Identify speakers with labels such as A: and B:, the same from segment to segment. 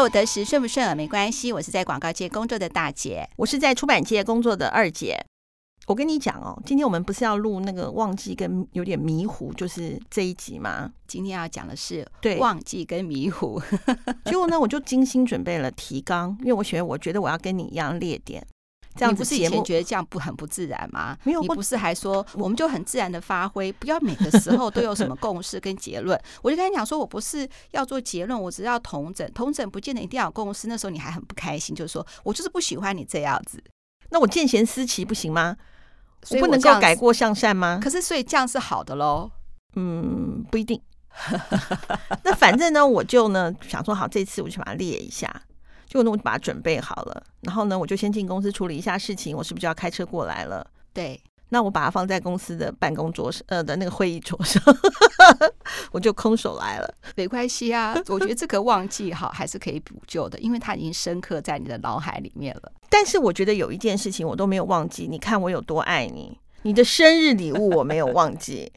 A: 下午得时顺不顺耳没关系，我是在广告界工作的大姐，
B: 我是在出版界工作的二姐。我跟你讲哦，今天我们不是要录那个忘记跟有点迷糊，就是这一集吗？
A: 今天要讲的是
B: 对
A: 忘记跟迷糊。
B: 结果呢，我就精心准备了提纲，因为我觉得我觉得我要跟你一样列点。这样
A: 你不是以前觉得这样不很不自然吗？
B: 没有，
A: 你不是还说我们就很自然的发挥，不要每个时候都有什么共识跟结论。我就跟他讲说，我不是要做结论，我只要同整，同整不见得一定要有共识。那时候你还很不开心，就是说我就是不喜欢你这样子。
B: 那我见贤思齐不行吗？所以我不能够改过向善吗？
A: 可是所以这样是好的喽？
B: 嗯，不一定。那反正呢，我就呢想说好，这次我就把它列一下。就那我就把它准备好了，然后呢，我就先进公司处理一下事情。我是不是就要开车过来了？
A: 对，
B: 那我把它放在公司的办公桌上，呃的那个会议桌上，我就空手来了。
A: 没关系啊，我觉得这个忘记好还是可以补救的，因为它已经深刻在你的脑海里面了。
B: 但是我觉得有一件事情我都没有忘记，你看我有多爱你，你的生日礼物我没有忘记。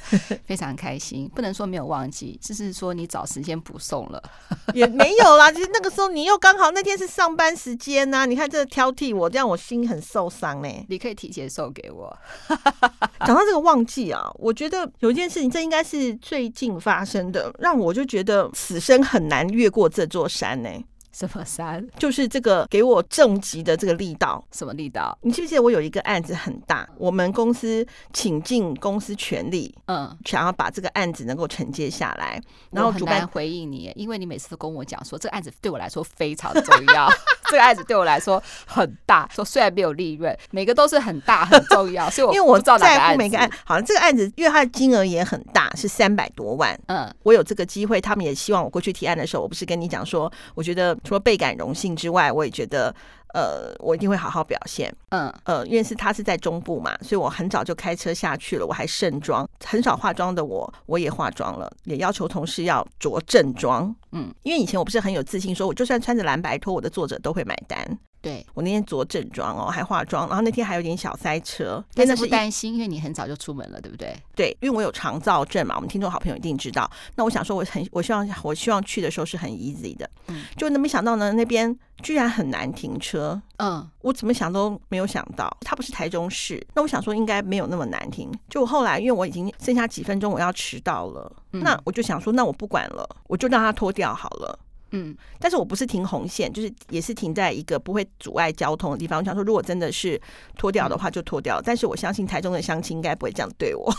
A: 非常开心，不能说没有忘记，只是说你找时间补送了，
B: 也没有啦。其实那个时候你又刚好那天是上班时间呐、啊，你看这挑剔我，这样我心很受伤呢、欸。
A: 你可以提前送给我。
B: 讲到这个忘记啊，我觉得有一件事情，这应该是最近发生的，让我就觉得此生很难越过这座山呢、欸。
A: 什么山？
B: 就是这个给我重击的这个力道。
A: 什么力道？
B: 你记不记得我有一个案子很大，我们公司请尽公司全力，
A: 嗯，
B: 想要把这个案子能够承接下来。然
A: 后主办回应你，因为你每次都跟我讲说，这个案子对我来说非常重要，这个案子对我来说很大。说虽然没有利润，每个都是很大很重要，所以我 因为我在乎每个案。
B: 好像这个案子，因为它的金额也很大，是三百多万。
A: 嗯，
B: 我有这个机会，他们也希望我过去提案的时候，我不是跟你讲说，我觉得。除了倍感荣幸之外，我也觉得，呃，我一定会好好表现。
A: 嗯，
B: 呃，因为是他是在中部嘛，所以我很早就开车下去了，我还盛装，很少化妆的我，我也化妆了，也要求同事要着正装。
A: 嗯，
B: 因为以前我不是很有自信，说我就算穿着蓝白拖，我的作者都会买单。
A: 对，我
B: 那天着正装哦，还化妆，然后那天还有点小塞车，
A: 但是不担心，因为你很早就出门了，对不对？
B: 对，因为我有肠燥症嘛，我们听众好朋友一定知道。那我想说，我很我希望我希望去的时候是很 easy 的，
A: 嗯，
B: 就那没想到呢，那边居然很难停车，
A: 嗯，
B: 我怎么想都没有想到，它不是台中市，那我想说应该没有那么难停。就我后来因为我已经剩下几分钟我要迟到了，
A: 嗯，
B: 那我就想说，那我不管了，我就让它脱掉好了。
A: 嗯，
B: 但是我不是停红线，就是也是停在一个不会阻碍交通的地方。我想说，如果真的是脱掉的话，就脱掉。但是我相信台中的乡亲应该不会这样对我。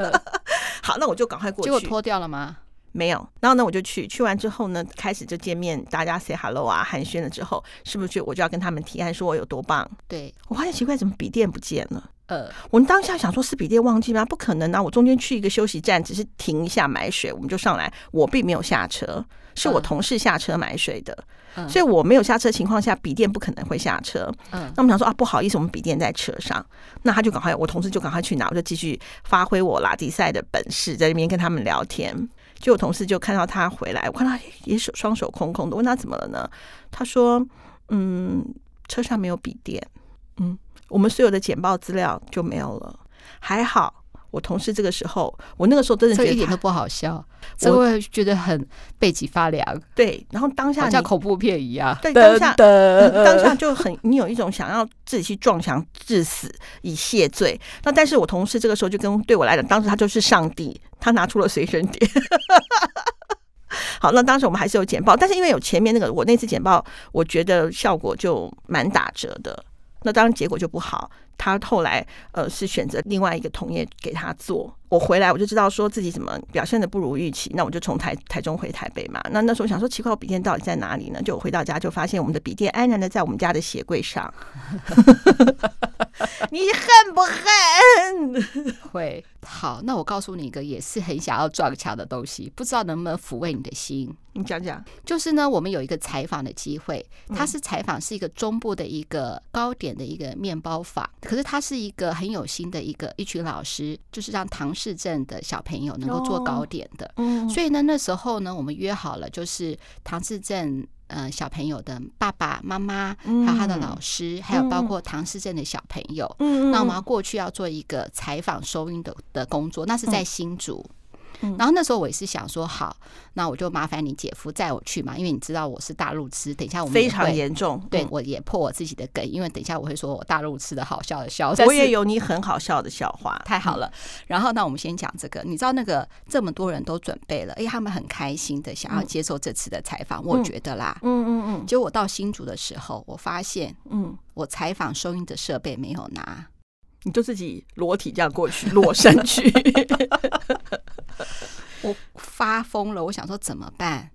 B: 好，那我就赶快过去。
A: 结果脱掉了吗？
B: 没有。然后呢，我就去，去完之后呢，开始就见面，大家 say hello 啊，寒暄了之后，是不是就我就要跟他们提案说我有多棒？
A: 对，
B: 我发现奇怪，怎么笔电不见了？
A: 呃，
B: 我们当下想说，是笔电忘记吗？不可能啊！我中间去一个休息站，只是停一下买水，我们就上来，我并没有下车。是我同事下车买水的，
A: 嗯、
B: 所以我没有下车情况下，笔电不可能会下车。
A: 嗯，
B: 那我们想说啊，不好意思，我们笔电在车上，那他就赶快，我同事就赶快去拿，我就继续发挥我拉迪赛的本事，在那边跟他们聊天。就我同事就看到他回来，我看他也手双手空空的，问他怎么了呢？他说：“嗯，车上没有笔电，嗯，我们所有的简报资料就没有了，还好。”我同事这个时候，我那个时候真的觉得
A: 一点都不好笑，我会觉得很背脊发凉。
B: 对，然后当下
A: 像恐怖片一样，
B: 对，当下当下就很，你有一种想要自己去撞墙致死以谢罪。那但是我同事这个时候就跟对我来讲，当时他就是上帝，他拿出了随身碟。好，那当时我们还是有简报，但是因为有前面那个我那次简报，我觉得效果就蛮打折的。那当然结果就不好。他后来呃是选择另外一个同业给他做。我回来我就知道说自己怎么表现的不如预期。那我就从台台中回台北嘛。那那时候想说奇怪，我笔电到底在哪里呢？就回到家就发现我们的笔电安然的在我们家的鞋柜上。你恨不恨？
A: 会。好，那我告诉你一个也是很想要撞墙的东西，不知道能不能抚慰你的心。
B: 你讲讲。
A: 就是呢，我们有一个采访的机会，他是采访是一个中部的一个糕点的一个面包坊，可是他是一个很有心的一个一群老师，就是让唐氏镇的小朋友能够做糕点的。
B: 嗯，
A: 所以呢，那时候呢，我们约好了，就是唐氏镇。呃，小朋友的爸爸妈妈，还有他的老师，嗯、还有包括唐氏镇的小朋友，嗯，那我们要过去要做一个采访收音的的工作，那是在新竹。嗯、然后那时候我也是想说，好，那我就麻烦你姐夫载我去嘛，因为你知道我是大陆痴，等一下我们
B: 非常严重，
A: 对我也破我自己的梗，因为等一下我会说我大陆痴的好笑的笑，
B: 我也有你很好笑的笑话，
A: 太好了。然后那我们先讲这个，你知道那个这么多人都准备了，哎，他们很开心的想要接受这次的采访，我觉得啦，
B: 嗯嗯嗯，
A: 结果我到新竹的时候，我发现，嗯，我采访收音的设备没有拿。
B: 你就自己裸体这样过去，裸身去，
A: 我发疯了。我想说怎么办？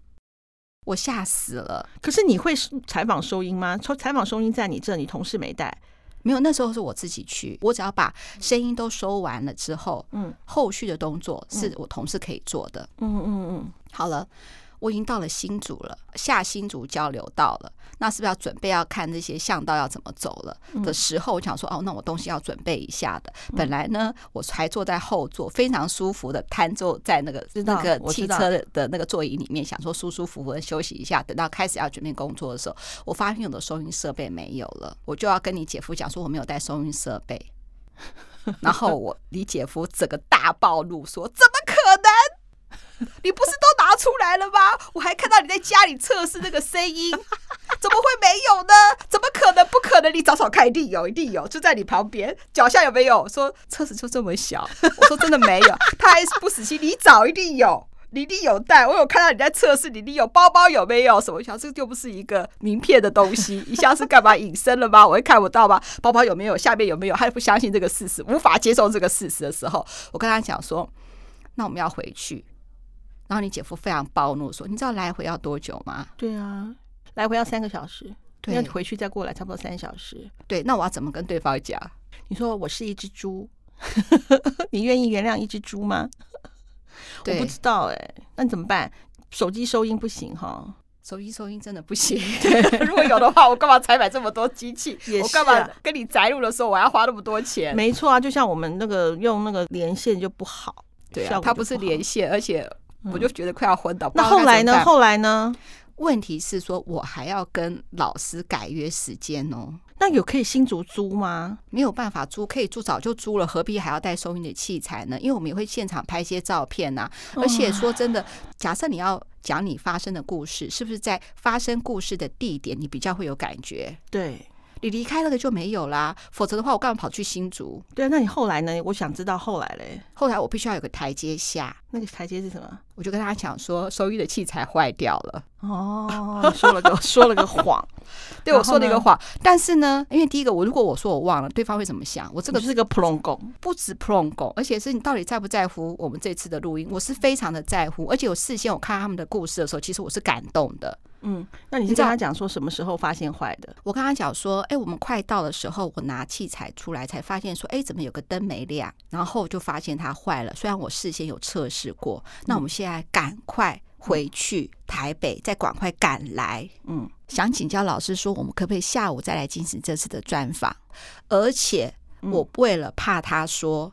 A: 我吓死了。
B: 可是你会采访收音吗？采访收音在你这，你同事没带？
A: 没有，那时候是我自己去。我只要把声音都收完了之后，嗯，后续的动作是我同事可以做的。
B: 嗯嗯嗯，
A: 好了。我已经到了新竹了，下新竹交流道了。那是不是要准备要看那些巷道要怎么走了的时候？我想说，哦，那我东西要准备一下的。本来呢，我还坐在后座，非常舒服的瘫坐在那个那个汽车的那个座椅里面，想说舒舒服服的休息一下。等到开始要准备工作的时候，我发现我的收音设备没有了，我就要跟你姐夫讲说我没有带收音设备。然后我你姐夫整个大暴怒说：“怎么可能？” 你不是都拿出来了吗？我还看到你在家里测试那个声音，怎么会没有呢？怎么可能？不可能！你找找看，一定有，一定有，就在你旁边脚下有没有？说车子就这么小，我说真的没有，他还是不死心。你找一定有，你一定有带。我有看到你在测试，你你有包包有没有？什么？想这个就不是一个名片的东西，一下是干嘛隐身了吗？我会看不到吗？包包有没有？下面有没有？他不相信这个事实，无法接受这个事实的时候，我跟他讲说，那我们要回去。然后你姐夫非常暴怒说：“你知道来回要多久吗？”“
B: 对啊，来回要三个小时，对，要回去再过来差不多三小时。”“
A: 对，那我要怎么跟对方讲？”“
B: 你说我是一只猪，你愿意原谅一只猪吗？”“ 我不知道哎、欸，那你怎么办？手机收音不行哈，
A: 手机收音真的不行。对，如果有的话，我干嘛才买这么多机器？也是啊、我干嘛跟你宅录的时候我要花那么多钱？
B: 没错啊，就像我们那个用那个连线就不好，
A: 对啊，它不是连线，而且。”我就觉得快要昏倒。
B: 那后来呢？后来呢？
A: 问题是说，我还要跟老师改约时间哦。
B: 那有可以新竹租吗？
A: 没有办法租，可以租早就租了，何必还要带收音的器材呢？因为我们也会现场拍一些照片呐。而且说真的，假设你要讲你发生的故事，是不是在发生故事的地点，你比较会有感觉？
B: 对。
A: 你离开那个就没有啦，否则的话，我干嘛跑去新竹？
B: 对啊，那你后来呢？我想知道后来嘞。
A: 后来我必须要有个台阶下，
B: 那个台阶是什么？
A: 我就跟他讲说，收音的器材坏掉了。
B: 哦，说了个说了个谎，
A: 对我说了一个谎。但是呢，因为第一个，我如果我说我忘了，对方会怎么想？我这个
B: 是个普龙工，
A: 不止普龙工，而且是你到底在不在乎我们这次的录音？我是非常的在乎，而且我事先我看他们的故事的时候，其实我是感动的。
B: 嗯，那你是跟他讲说什么时候发现坏的？
A: 我跟他讲说，哎、欸，我们快到的时候，我拿器材出来才发现说，哎、欸，怎么有个灯没亮？然后就发现它坏了。虽然我事先有测试过，那我们现在赶快回去台北，再赶快赶来。嗯，想请教老师说，我们可不可以下午再来进行这次的专访？而且我为了怕他说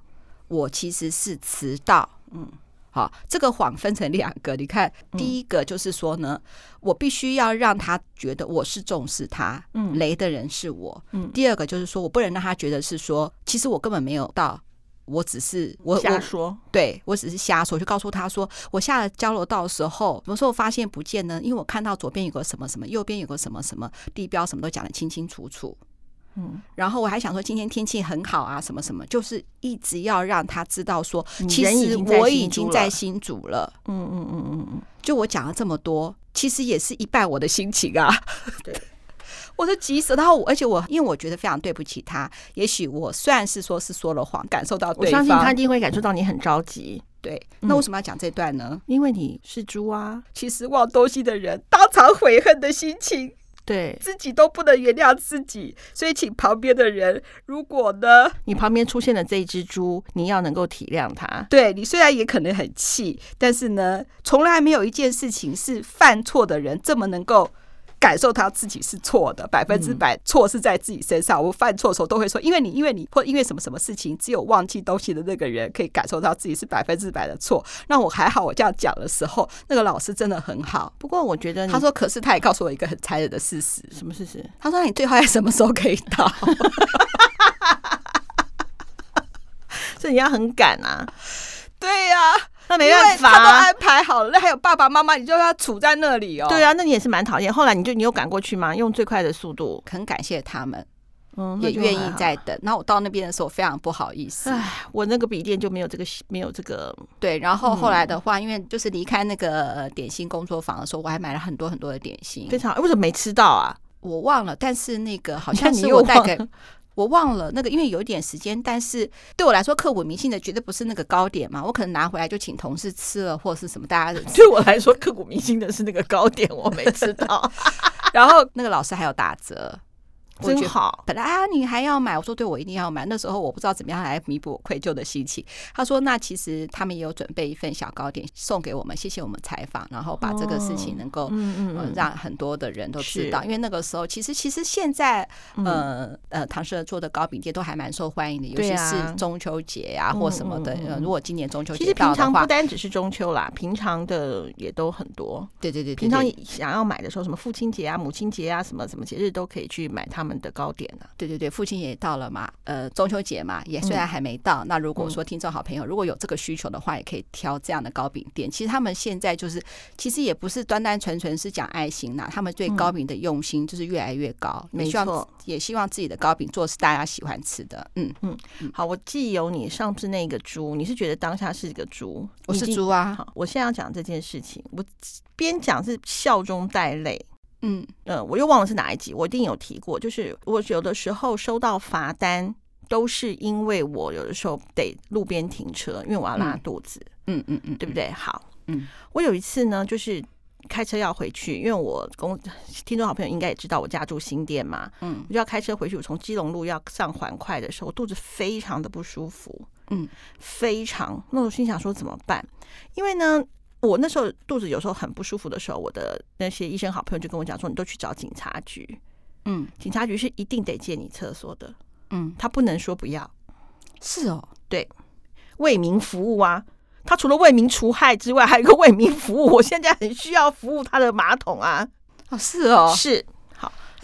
A: 我其实是迟到，嗯。好，这个谎分成两个。你看，第一个就是说呢，我必须要让他觉得我是重视他，嗯，雷的人是我。嗯，第二个就是说我不能让他觉得是说，其实我根本没有到，我只是我
B: 瞎说，
A: 我对我只是瞎说，就告诉他说，我下了交流道的时候，什么时候发现不见呢？因为我看到左边有个什么什么，右边有个什么什么，地标什么都讲得清清楚楚。嗯，然后我还想说，今天天气很好啊，什么什么，就是一直要让他知道说，其实我已经在新竹了。嗯嗯嗯嗯嗯，就我讲了这么多，其实也是一半我的心情啊。对，我是急死，然后我而且我因为我觉得非常对不起他，也许我虽然是说是说了谎，感受到对方，
B: 我相信他一定会感受到你很着急。
A: 对，那为什么要讲这段呢？
B: 因为你是猪啊。
A: 其实忘东西的人，当场悔恨的心情。
B: 对
A: 自己都不能原谅自己，所以请旁边的人，如果呢，
B: 你旁边出现了这一只猪，你要能够体谅他。
A: 对，你虽然也可能很气，但是呢，从来没有一件事情是犯错的人这么能够。感受他自己是错的，百分之百错是在自己身上。我犯错的时候都会说，因为你，因为你，或因为什么什么事情，只有忘记东西的那个人可以感受到自己是百分之百的错。那我还好，我这样讲的时候，那个老师真的很好。不过我觉得，他说，可是他也告诉我一个很残忍的事实。
B: 什么事实？
A: 他说，你最后在什么时候可以到？
B: 所以你要很赶啊。
A: 对呀、啊。
B: 那没办法，
A: 他都安排好了，那还有爸爸妈妈，你就要处在那里哦。
B: 对啊，那你也是蛮讨厌。后来你就你有赶过去吗？用最快的速度，
A: 很感谢他们。
B: 嗯，
A: 也愿意再等。那我到那边的时候非常不好意思。
B: 哎，我那个笔电就没有这个，没有这个。
A: 对，然后后来的话，因为就是离开那个点心工作坊的时候，我还买了很多很多的点心。
B: 非常，为什么没吃到啊？
A: 我忘了，但是那个好像是我带给，我忘了那个，因为有一点时间。但是对我来说，刻骨铭心的绝对不是那个糕点嘛。我可能拿回来就请同事吃了，或者是什么。大家
B: 对我来说，刻骨铭心的是那个糕点，我没吃到。
A: 然后那个老师还有打折。
B: 真好，
A: 本来啊，你还要买？我说对，我一定要买。那时候我不知道怎么样来弥补我愧疚的心情。他说，那其实他们也有准备一份小糕点送给我们，谢谢我们采访，然后把这个事情能够嗯让很多的人都知道。因为那个时候，其实其实现在呃呃唐氏儿做的糕饼店都还蛮受欢迎的，尤其是中秋节呀或什么的。如果今年中秋节
B: 其实平常不单只是中秋啦，平常的也都很多。
A: 对对对，
B: 平常想要买的时候，什么父亲节啊、母亲节啊，什么什么节日都可以去买他们。的糕点呢？
A: 对对对，父亲也到了嘛，呃，中秋节嘛，也虽然还没到。嗯、那如果说听众好朋友如果有这个需求的话，也可以挑这样的糕饼店。其实他们现在就是，其实也不是单单纯纯是讲爱心呐，他们对糕饼的用心就是越来越高。没错，也希望自己的糕饼做是大家喜欢吃的。嗯嗯，
B: 好，我既有你上次那个猪，你是觉得当下是一个猪？
A: 我是猪啊。
B: 好，我现在要讲这件事情，我边讲是笑中带泪。嗯呃，我又忘了是哪一集，我一定有提过。就是我有的时候收到罚单，都是因为我有的时候得路边停车，因为我要拉肚子。嗯嗯嗯，对不对？好，嗯，我有一次呢，就是开车要回去，因为我公听众好朋友应该也知道，我家住新店嘛，嗯，我就要开车回去。我从基隆路要上环快的时候，我肚子非常的不舒服，嗯，非常。那我心想说怎么办？因为呢。我那时候肚子有时候很不舒服的时候，我的那些医生好朋友就跟我讲说：“你都去找警察局，嗯，警察局是一定得借你厕所的，嗯，他不能说不要。”
A: 是哦，
B: 对，为民服务啊，他除了为民除害之外，还有一个为民服务。我现在很需要服务他的马桶啊，
A: 哦，是哦，
B: 是。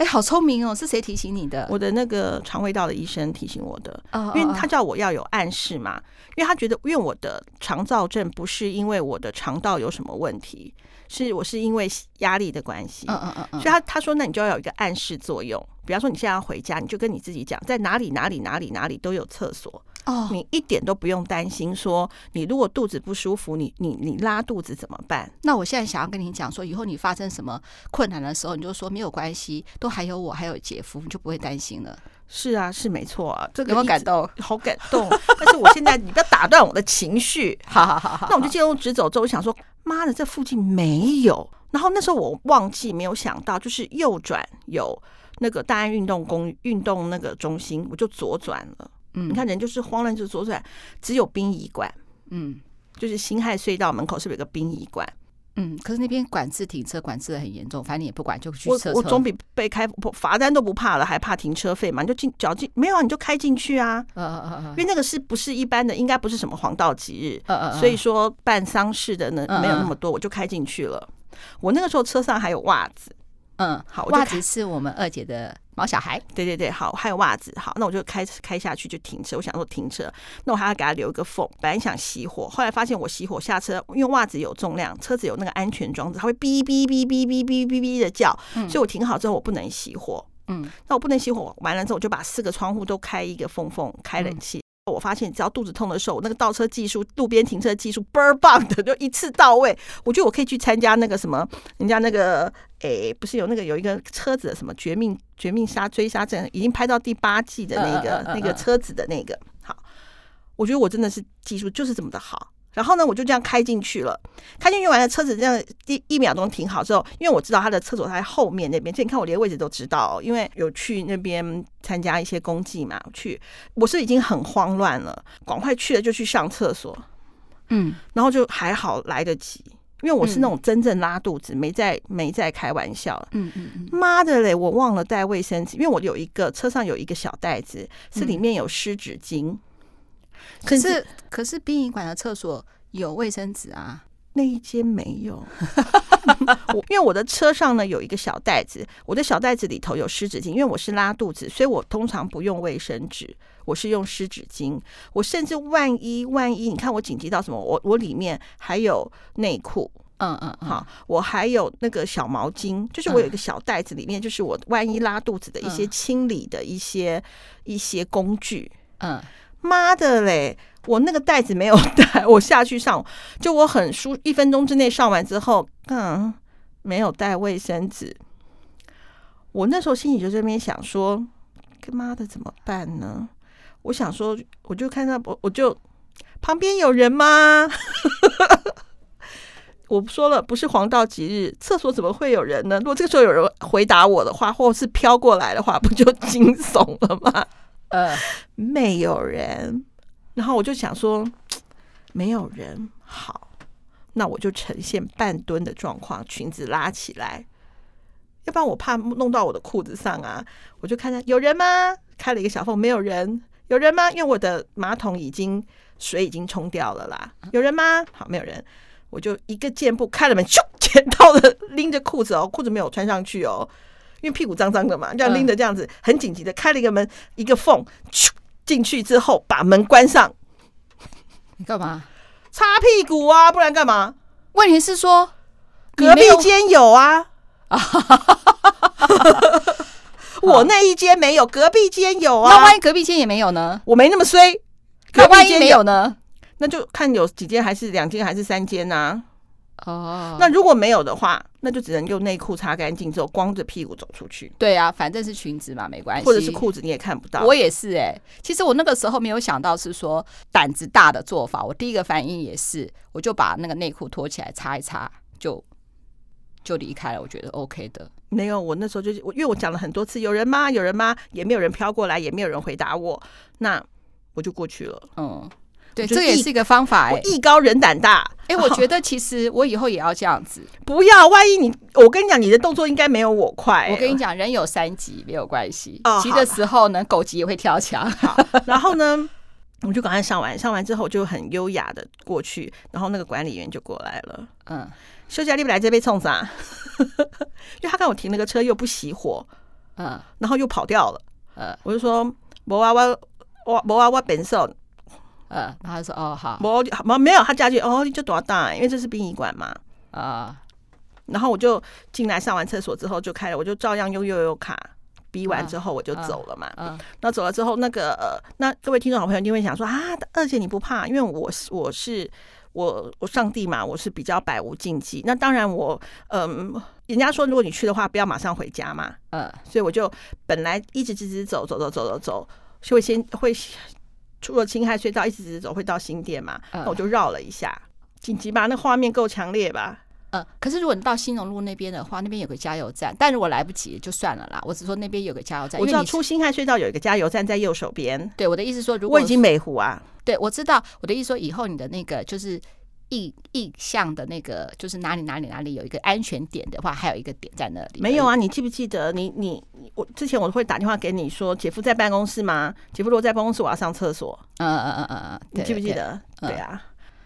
A: 哎，好聪明哦！是谁提醒你的？
B: 我的那个肠胃道的医生提醒我的，因为他叫我要有暗示嘛，因为他觉得，因为我的肠燥症不是因为我的肠道有什么问题，是我是因为压力的关系。嗯嗯嗯，所以他他说，那你就要有一个暗示作用，比方说你现在要回家，你就跟你自己讲，在哪里哪里哪里哪里都有厕所。哦，你一点都不用担心，说你如果肚子不舒服，你你你拉肚子怎么办？
A: 那我现在想要跟你讲说，以后你发生什么困难的时候，你就说没有关系，都还有我，还有姐夫，你就不会担心了。
B: 是啊，是没错啊，这个
A: 有没有感动？
B: 好感动。但是我现在你不要打断我的情绪。
A: 好好好好，
B: 那我就见路直走之后，我想说，妈的，这附近没有。然后那时候我忘记没有想到，就是右转有那个大安运动公运动那个中心，我就左转了。嗯，你看人就是慌乱，就说出来，只有殡仪馆。嗯，就是辛亥隧道门口是不是有个殡仪馆？
A: 嗯，可是那边管制停车，管制的很严重，反正你也不管，就去车。
B: 我我总比被开罚单都不怕了，还怕停车费嘛？你就进脚进没有啊？你就开进去啊！嗯嗯嗯，因为那个是不是一般的？应该不是什么黄道吉日。嗯嗯，所以说办丧事的呢没有那么多，我就开进去了。我那个时候车上还有袜子。嗯，好，
A: 袜子是我们二姐的毛小孩。
B: 对对对，好，还有袜子，好，那我就开开下去就停车。我想说停车，那我还要给他留一个缝。本来想熄火，后来发现我熄火下车，因为袜子有重量，车子有那个安全装置，它会哔哔哔哔哔哔哔哔的叫，所以我停好之后我不能熄火。嗯，那我不能熄火，完了之后我就把四个窗户都开一个缝缝，开冷气。我发现只要肚子痛的时候，我那个倒车技术、路边停车技术倍儿棒的，就一次到位。我觉得我可以去参加那个什么，人家那个诶、欸，不是有那个有一个车子的什么绝命绝命杀追杀阵，已经拍到第八季的那个那个车子的那个。好，我觉得我真的是技术就是这么的好。然后呢，我就这样开进去了。开进去完了，车子这样第一秒钟停好之后，因为我知道他的厕所在后面那边，所以你看我连位置都知道，因为有去那边参加一些公祭嘛。去，我是已经很慌乱了，赶快去了就去上厕所。嗯，然后就还好来得及，因为我是那种真正拉肚子，没在没在开玩笑。嗯嗯嗯，妈的嘞，我忘了带卫生纸，因为我有一个车上有一个小袋子，是里面有湿纸巾。
A: 可是，可是殡仪馆的厕所有卫生纸啊？
B: 那一间没有，我因为我的车上呢有一个小袋子，我的小袋子里头有湿纸巾，因为我是拉肚子，所以我通常不用卫生纸，我是用湿纸巾。我甚至万一万一，你看我紧急到什么，我我里面还有内裤，
A: 嗯嗯，
B: 好，我还有那个小毛巾，就是我有一个小袋子里面，就是我万一拉肚子的一些清理的一些一些工具，
A: 嗯，
B: 妈的嘞！我那个袋子没有带，我下去上，就我很舒，一分钟之内上完之后，嗯，没有带卫生纸。我那时候心里就这边想说，他妈的怎么办呢？我想说，我就看到我，我就旁边有人吗？我说了，不是黄道吉日，厕所怎么会有人呢？如果这个时候有人回答我的话，或者是飘过来的话，不就惊悚了吗？
A: 呃，
B: 没有人。然后我就想说，没有人好，那我就呈现半蹲的状况，裙子拉起来，要不然我怕弄到我的裤子上啊。我就看看有人吗？开了一个小缝，没有人。有人吗？因为我的马桶已经水已经冲掉了啦。有人吗？好，没有人。我就一个箭步开了门，咻，捡到了拎着裤子哦，裤子没有穿上去哦，因为屁股脏脏的嘛，这样拎着这样子，很紧急的开了一个门，一个缝，咻。进去之后把门关上，
A: 你干嘛？
B: 擦屁股啊，不然干嘛？
A: 问题是说
B: 隔壁间有啊，我那一间没有，隔壁间有啊。
A: 那万一隔壁间也没有呢？
B: 我没那么衰。
A: 那万一没有呢？
B: 那就看有几间，还是两间，还是三间啊？
A: 哦，
B: 那如果没有的话，那就只能用内裤擦干净之后，光着屁股走出去。
A: 对啊，反正是裙子嘛，没关系。
B: 或者是裤子你也看不到。
A: 我也是哎、欸，其实我那个时候没有想到是说胆子大的做法。我第一个反应也是，我就把那个内裤脱起来擦一擦，就就离开了。我觉得 OK 的。
B: 没有，我那时候就我因为我讲了很多次，有人吗？有人吗？也没有人飘过来，也没有人回答我，那我就过去了。
A: 嗯。对，这也是一个方法。
B: 艺高人胆大，
A: 哎、欸，我觉 得其实我以后也要这样子。
B: 不要，万一你，我跟你讲，你的动作应该没有我快、欸。
A: 我跟你讲，人有三急没有关系，急的时候呢，狗急也会跳墙。
B: 好，然后呢，我就赶快上完，上完之后就很优雅的过去，然后那个管理员就过来了。嗯，休假你不来这边冲啥？因为他看我停了个车又不熄火，嗯，然后又跑掉了。嗯，我就说，我啊我我我啊我本身。
A: 呃，然后他说：“哦，好，
B: 我没没有。”他家具哦，你就多大？因为这是殡仪馆嘛。
A: 啊，
B: 然后我就进来上完厕所之后就开了，我就照样用悠悠卡逼完之后我就走了嘛。嗯，那走了之后，那个呃，那各位听众好朋友一定会想说啊，二姐你不怕？因为我是我是我我上帝嘛，我是比较百无禁忌。那当然我嗯，人家说如果你去的话，不要马上回家嘛。嗯，所以我就本来一直直直走走走走走走，就会先会。出了青海隧道，一直直走会到新店嘛？那我就绕了一下，紧急吧？那画面够强烈吧？
A: 嗯，可是如果你到新荣路那边的话，那边有个加油站，但如果来不及就算了啦。我只说那边有个加油站，
B: 我知道出新汉隧道有一个加油站在右手边。
A: 对，我的意思说，如果
B: 我已经美湖啊，
A: 对，我知道我的意思说，以后你的那个就是。意意向的那个就是哪里哪里哪里有一个安全点的话，还有一个点在那里。
B: 没有啊，你记不记得你你我之前我会打电话给你说，姐夫在办公室吗？姐夫如果在办公室，我要上厕所。嗯嗯嗯嗯嗯，你记不记得？对啊。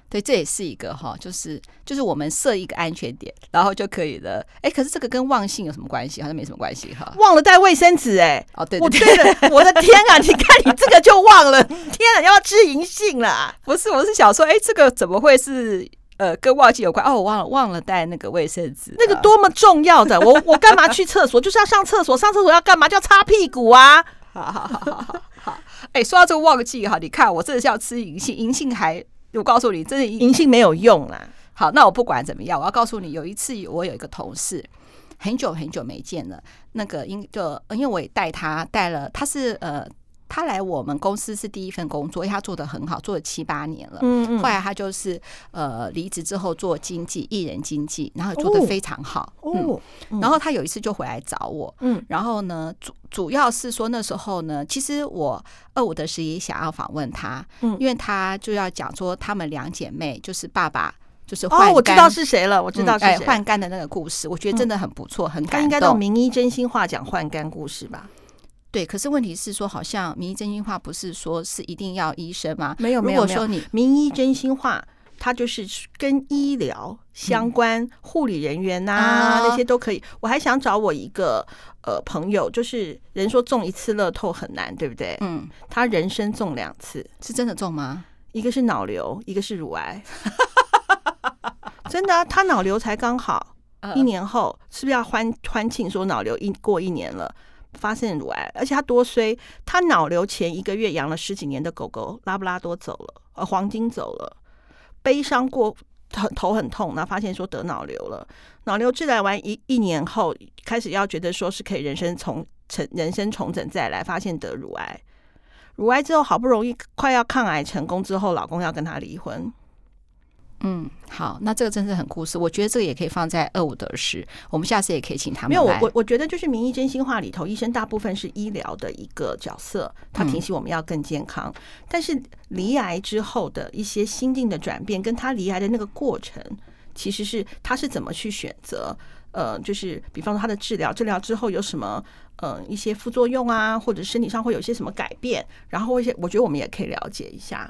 A: 对，这也是一个哈，就是就是我们设一个安全点，然后就可以了。哎，可是这个跟忘性有什么关系？好像没什么关系哈。
B: 忘了带卫生纸，哎，
A: 哦，
B: 对，对，对，我的天啊！你看你这个就忘了，天啊，要吃银杏了？
A: 不是，我是想说，哎，这个怎么会是呃跟忘记有关？哦，我忘了忘了带那个卫生纸，
B: 那个多么重要的！我我干嘛去厕所？就是要上厕所，上厕所要干嘛？就要擦屁股啊！
A: 好好好好好好。哎，说到这个忘记哈，你看我真的是要吃银杏，银杏还。我告诉你，真的
B: 银杏没有用啦。
A: 好，那我不管怎么样，我要告诉你，有一次我有一个同事，很久很久没见了。那个因就因为我也带他带了，他是呃，他来我们公司是第一份工作，因为他做的很好，做了七八年了。嗯嗯。后来他就是呃离职之后做经纪，艺人经纪，然后做的非常好。哦。嗯。然后他有一次就回来找我。嗯。然后呢，主主要是说那时候呢，其实我。二五的时也想要访问他，嗯，因为他就要讲说他们两姐妹就是爸爸就是
B: 哦，我知道是谁了，我知道是谁，
A: 换肝的那个故事，我觉得真的很不错，很感动。他
B: 应该到名医真心话讲换肝故事吧？
A: 对，可是问题是说，好像名医真心话不是说是一定要医生吗？
B: 没有，没有，说你名医真心话。他就是跟医疗相关护理人员呐、那些都可以。我还想找我一个呃朋友，就是人说中一次乐透很难，对不对？嗯，他人生中两次，
A: 是真的中吗？
B: 一个是脑瘤，一个是乳癌。真的、啊，他脑瘤才刚好，一年后是不是要欢欢庆说脑瘤一过一年了？发现乳癌，而且他多衰，他脑瘤前一个月养了十几年的狗狗拉布拉多走了，呃，黄金走了，悲伤过头头很痛，然后发现说得脑瘤了，脑瘤治疗完一一年后，开始要觉得说是可以人生重成人生重整再来，发现得乳癌，乳癌之后好不容易快要抗癌成功之后，老公要跟他离婚。
A: 嗯，好，那这个真是很故事。我觉得这个也可以放在二五得十，我们下次也可以请他们。
B: 没有，我我我觉得就是《名医真心话》里头，医生大部分是医疗的一个角色，他提醒我们要更健康。嗯、但是离癌之后的一些心境的转变，跟他离癌的那个过程，其实是他是怎么去选择？呃，就是比方说他的治疗，治疗之后有什么呃一些副作用啊，或者身体上会有些什么改变？然后一些，我觉得我们也可以了解一下。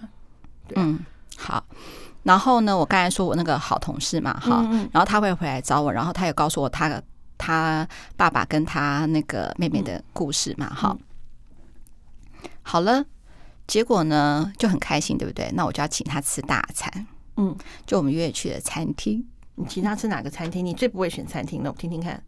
B: 对，
A: 嗯，好。然后呢，我刚才说我那个好同事嘛，哈，然后他会回来找我，然后他也告诉我他他爸爸跟他那个妹妹的故事嘛，哈。好了，结果呢就很开心，对不对？那我就要请他吃大餐，嗯，就我们约去的餐厅。
B: 你请他吃哪个餐厅？你最不会选餐厅的，我听听看。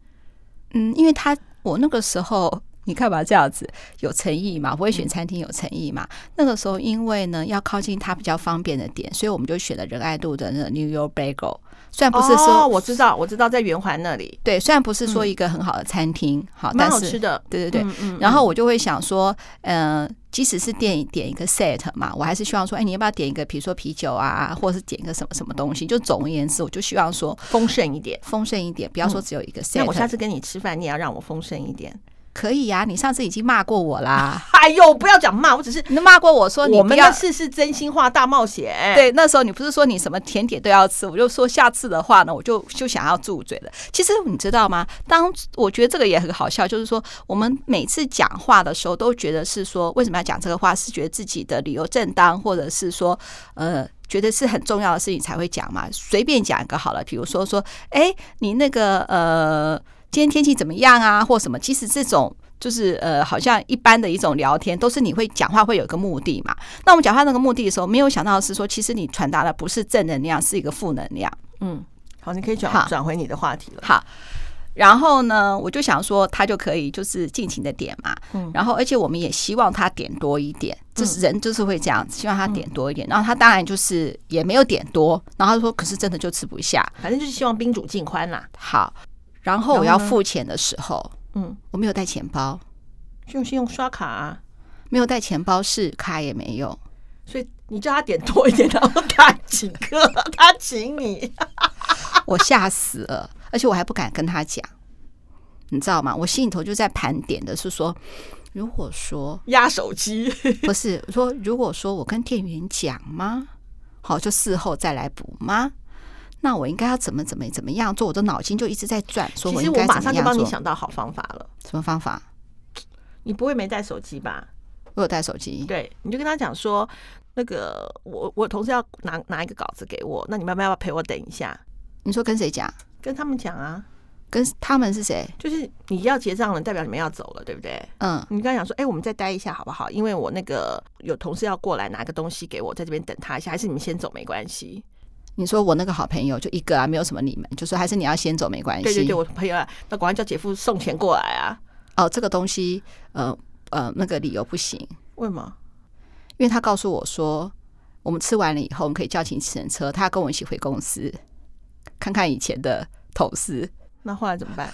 A: 嗯，因为他我那个时候。你看嘛，这样子有诚意嘛？不会选餐厅有诚意嘛？那个时候因为呢要靠近它比较方便的点，所以我们就选了仁爱路的那个 New York Bagel。虽然不是说、
B: 哦、我知道，我知道在圆环那里。
A: 对，虽然不是说一个很好的餐厅，好，但
B: 好吃的。
A: 对对对。嗯嗯嗯、然后我就会想说，嗯、呃，即使是点点一个 set 嘛，我还是希望说，哎，你要不要点一个，比如说啤酒啊，或者是点一个什么什么东西？就总而言之，我就希望说
B: 丰盛一点，
A: 丰盛一点，不要说只有一个 set。
B: 那我下次跟你吃饭，你也要让我丰盛一点。
A: 可以呀、啊，你上次已经骂过我啦。
B: 哎呦，不要讲骂，我只是
A: 你骂过我说你不要，我们
B: 的事是真心话大冒险。
A: 对，那时候你不是说你什么甜点都要吃，我就说下次的话呢，我就就想要住嘴了。其实你知道吗？当我觉得这个也很好笑，就是说我们每次讲话的时候都觉得是说为什么要讲这个话，是觉得自己的理由正当，或者是说呃觉得是很重要的事情才会讲嘛。随便讲一个好了，比如说说，哎，你那个呃。今天天气怎么样啊？或什么？其实这种就是呃，好像一般的一种聊天，都是你会讲话会有一个目的嘛。那我们讲话那个目的的时候，没有想到是说，其实你传达的不是正能量，是一个负能量。
B: 嗯，好，你可以转转回你的话题了。
A: 好，然后呢，我就想说，他就可以就是尽情的点嘛。嗯，然后而且我们也希望他点多一点，就是人就是会这样子，希望他点多一点。然后他当然就是也没有点多，然后他说，可是真的就吃不下，
B: 反正就是希望宾主尽欢啦。
A: 好。然后我要付钱的时候，嗯，我没有带钱包，
B: 用信用刷卡啊，
A: 没有带钱包，是卡也没有，
B: 所以你叫他点多一点，然后他请客，他请你，
A: 我吓死了，而且我还不敢跟他讲，你知道吗？我心里头就在盘点的是说，如果说
B: 压手机，
A: 不是说如果说我跟店员讲吗？好，就事后再来补吗？那我应该要怎么怎么怎么样做？我的脑筋就一直在转，说我应该怎么样做？其实我马上就帮
B: 你想到好方法了。
A: 什么方法？
B: 你不会没带手机吧？
A: 我有带手机。
B: 对，你就跟他讲说，那个我我同事要拿拿一个稿子给我，那你们要不要陪我等一下？
A: 你说跟谁讲？
B: 跟他们讲啊。
A: 跟他们是谁？
B: 就是你要结账了，代表你们要走了，对不对？嗯。你刚才讲说，哎、欸，我们再待一下好不好？因为我那个有同事要过来拿个东西给我，在这边等他一下，还是你们先走没关系？
A: 你说我那个好朋友就一个啊，没有什么你们，就说还是你要先走没关系。
B: 对对对，我朋友啊，那赶快叫姐夫送钱过来啊。
A: 哦，这个东西，呃呃，那个理由不行。
B: 为什么？
A: 因为他告诉我说，我们吃完了以后，我们可以叫请计程车，他要跟我一起回公司看看以前的同事。
B: 那后来怎么办？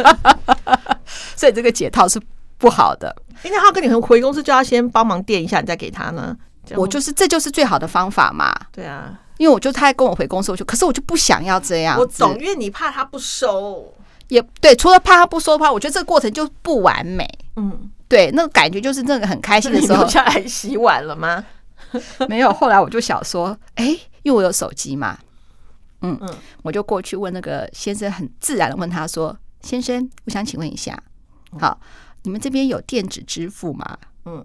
A: 所以这个解套是不好的。
B: 因为他跟你回公司，就要先帮忙垫一下，你再给他呢。
A: 我就是，这就是最好的方法嘛。
B: 对啊。
A: 因为我就他还跟我回公司，我就可是我就不想要这样。
B: 我懂，因为你怕他不收，
A: 也对。除了怕他不收的话，我觉得这个过程就不完美。嗯，对，那个感觉就是那个很开心的时候。
B: 你下来洗碗了吗？
A: 没有。后来我就想说，哎，因为我有手机嘛，嗯嗯，我就过去问那个先生，很自然的问他说：“先生，我想请问一下，好，你们这边有电子支付吗？”嗯。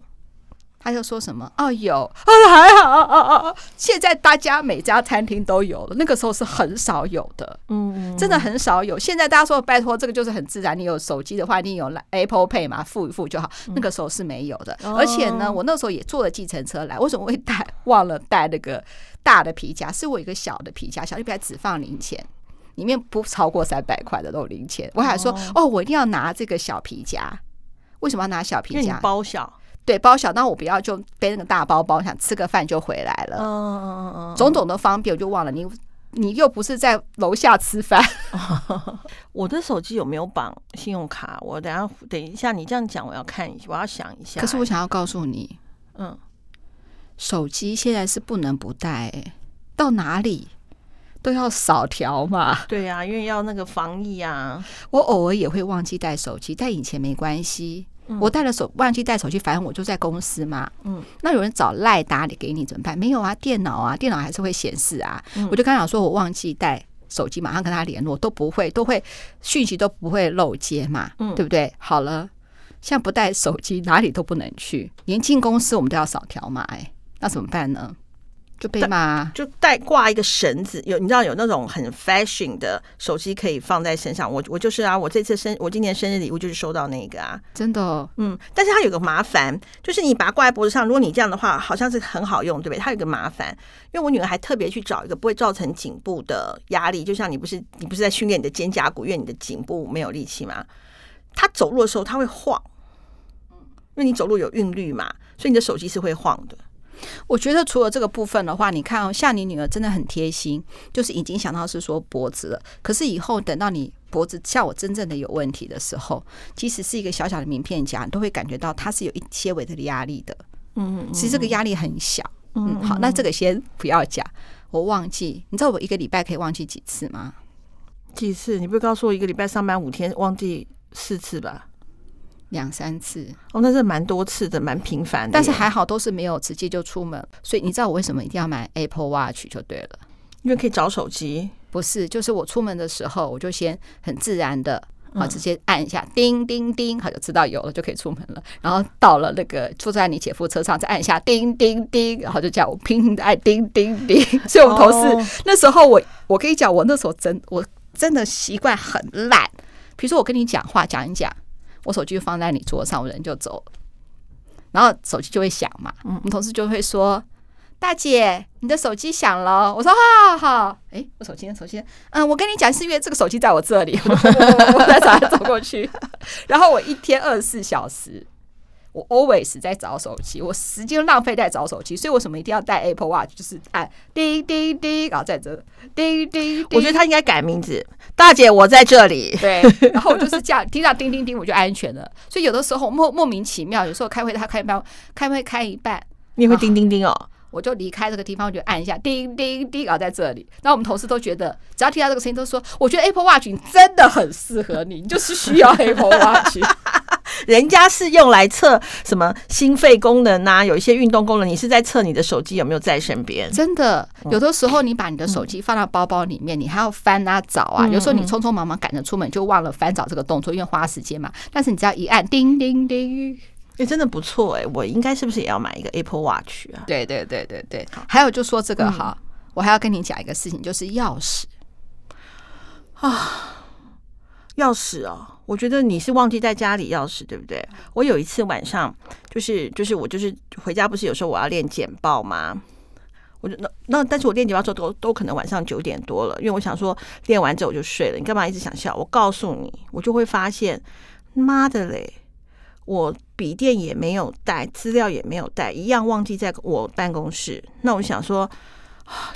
A: 他就说什么哦有啊 还好啊啊，现在大家每家餐厅都有了，那个时候是很少有的，嗯，真的很少有。现在大家说拜托，这个就是很自然，你有手机的话，你有 Apple Pay 嘛，付一付就好。那个时候是没有的，而且呢，我那时候也坐了计程车来，为什么会带忘了带那个大的皮夹？是我一个小的皮夹，小的皮夹只放零钱，里面不超过三百块的那种零钱。我还说哦，我一定要拿这个小皮夹，为什么要拿小皮夹？
B: 包小。
A: 对，包小，那我不要就背那个大包包，想吃个饭就回来了。嗯嗯嗯嗯，种种的方便，我就忘了你，你又不是在楼下吃饭。
B: 我的手机有没有绑信用卡？我等下等一下，你这样讲，我要看一下，我要想一下。
A: 可是我想要告诉你，嗯，手机现在是不能不带，到哪里都要扫条嘛。
B: 对呀，因为要那个防疫啊。
A: 我偶尔也会忘记带手机，但以前没关系。我带了手，忘记带手机，反正我就在公司嘛。嗯，那有人找赖打理给你怎么办？没有啊，电脑啊，电脑还是会显示啊。我就刚想说，我忘记带手机，马上跟他联络，都不会，都会讯息都不会漏接嘛，对不对？好了，现在不带手机，哪里都不能去，连进公司我们都要扫条码，哎，那怎么办呢？就被骂，
B: 就带挂一个绳子，有你知道有那种很 fashion 的手机可以放在身上。我我就是啊，我这次生我今年生日礼物就是收到那个啊，
A: 真的，哦，
B: 嗯。但是它有个麻烦，就是你把它挂在脖子上，如果你这样的话，好像是很好用，对不对？它有个麻烦，因为我女儿还特别去找一个不会造成颈部的压力，就像你不是你不是在训练你的肩胛骨，因为你的颈部没有力气嘛。她走路的时候它会晃，因为你走路有韵律嘛，所以你的手机是会晃的。
A: 我觉得除了这个部分的话，你看哦，像你女儿真的很贴心，就是已经想到是说脖子了。可是以后等到你脖子像我真正的有问题的时候，即使是一个小小的名片夹，你都会感觉到它是有一些微的压力的。嗯，其实这个压力很小。嗯，好，那这个先不要讲。我忘记，你知道我一个礼拜可以忘记几次吗？
B: 几次？你不会告诉我一个礼拜上班五天忘记四次吧？
A: 两三次
B: 哦，那是蛮多次的，蛮频繁的。
A: 但是还好都是没有直接就出门，所以你知道我为什么一定要买 Apple Watch 就对了，
B: 因为可以找手机。
A: 不是，就是我出门的时候，我就先很自然的啊，直接按一下叮叮叮，好就知道有了，就可以出门了。然后到了那个坐在你姐夫车上，再按一下叮叮叮，然后就叫我拼命的按叮叮叮。所以我们同事、哦、那时候我我跟你讲，我那时候真我真的习惯很懒，比如说我跟你讲话讲一讲。我手机就放在你桌上，我人就走了，然后手机就会响嘛。我们同事就会说：“大姐，你的手机响了。”我说：“好好好。”哎，我手机呢？手机？嗯，我跟你讲，是因为这个手机在我这里，我在找他走过去。然后我一天二十四小时。我 always 在找手机，我时间浪费在找手机，所以我为什么一定要带 Apple Watch？就是按滴滴滴，然后在这滴滴。
B: 我觉得他应该改名字，大姐我在这里。
A: 对，然后我就是这样听到叮叮叮，我就安全了。所以有的时候莫莫名其妙，有时候开会他开一半，开会开一半，
B: 你会叮叮叮哦，
A: 我就离开这个地方，我就按一下叮叮叮，搞在这里。那我们同事都觉得，只要听到这个声音，都说我觉得 Apple Watch 真的很适合你，你就是需要 Apple Watch。
B: 人家是用来测什么心肺功能呐、啊，有一些运动功能。你是在测你的手机有没有在身边？
A: 真的，有的时候你把你的手机放到包包里面，你还要翻啊找啊。有时候你匆匆忙忙赶着出门，就忘了翻找这个动作，因为花时间嘛。但是你只要一按，叮叮叮，
B: 哎，真的不错哎。我应该是不是也要买一个 Apple Watch 啊？
A: 对对对对对。还有就说这个哈，我还要跟你讲一个事情，就是钥匙
B: 啊。钥匙哦，我觉得你是忘记在家里钥匙，对不对？我有一次晚上，就是就是我就是回家，不是有时候我要练简报吗？我就那那，但是我练简报之后都都可能晚上九点多了，因为我想说练完之后我就睡了。你干嘛一直想笑？我告诉你，我就会发现，妈的嘞，我笔电也没有带，资料也没有带，一样忘记在我办公室。那我想说，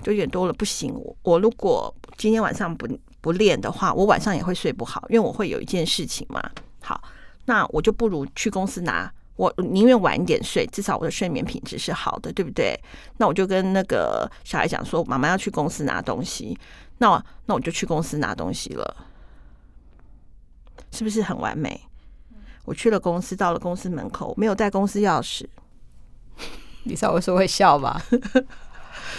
B: 九点多了不行，我我如果今天晚上不。不练的话，我晚上也会睡不好，因为我会有一件事情嘛。好，那我就不如去公司拿，我宁愿晚一点睡，至少我的睡眠品质是好的，对不对？那我就跟那个小孩讲说，妈妈要去公司拿东西，那我那我就去公司拿东西了，是不是很完美？我去了公司，到了公司门口，没有带公司钥匙，
A: 你知道我说会笑吧？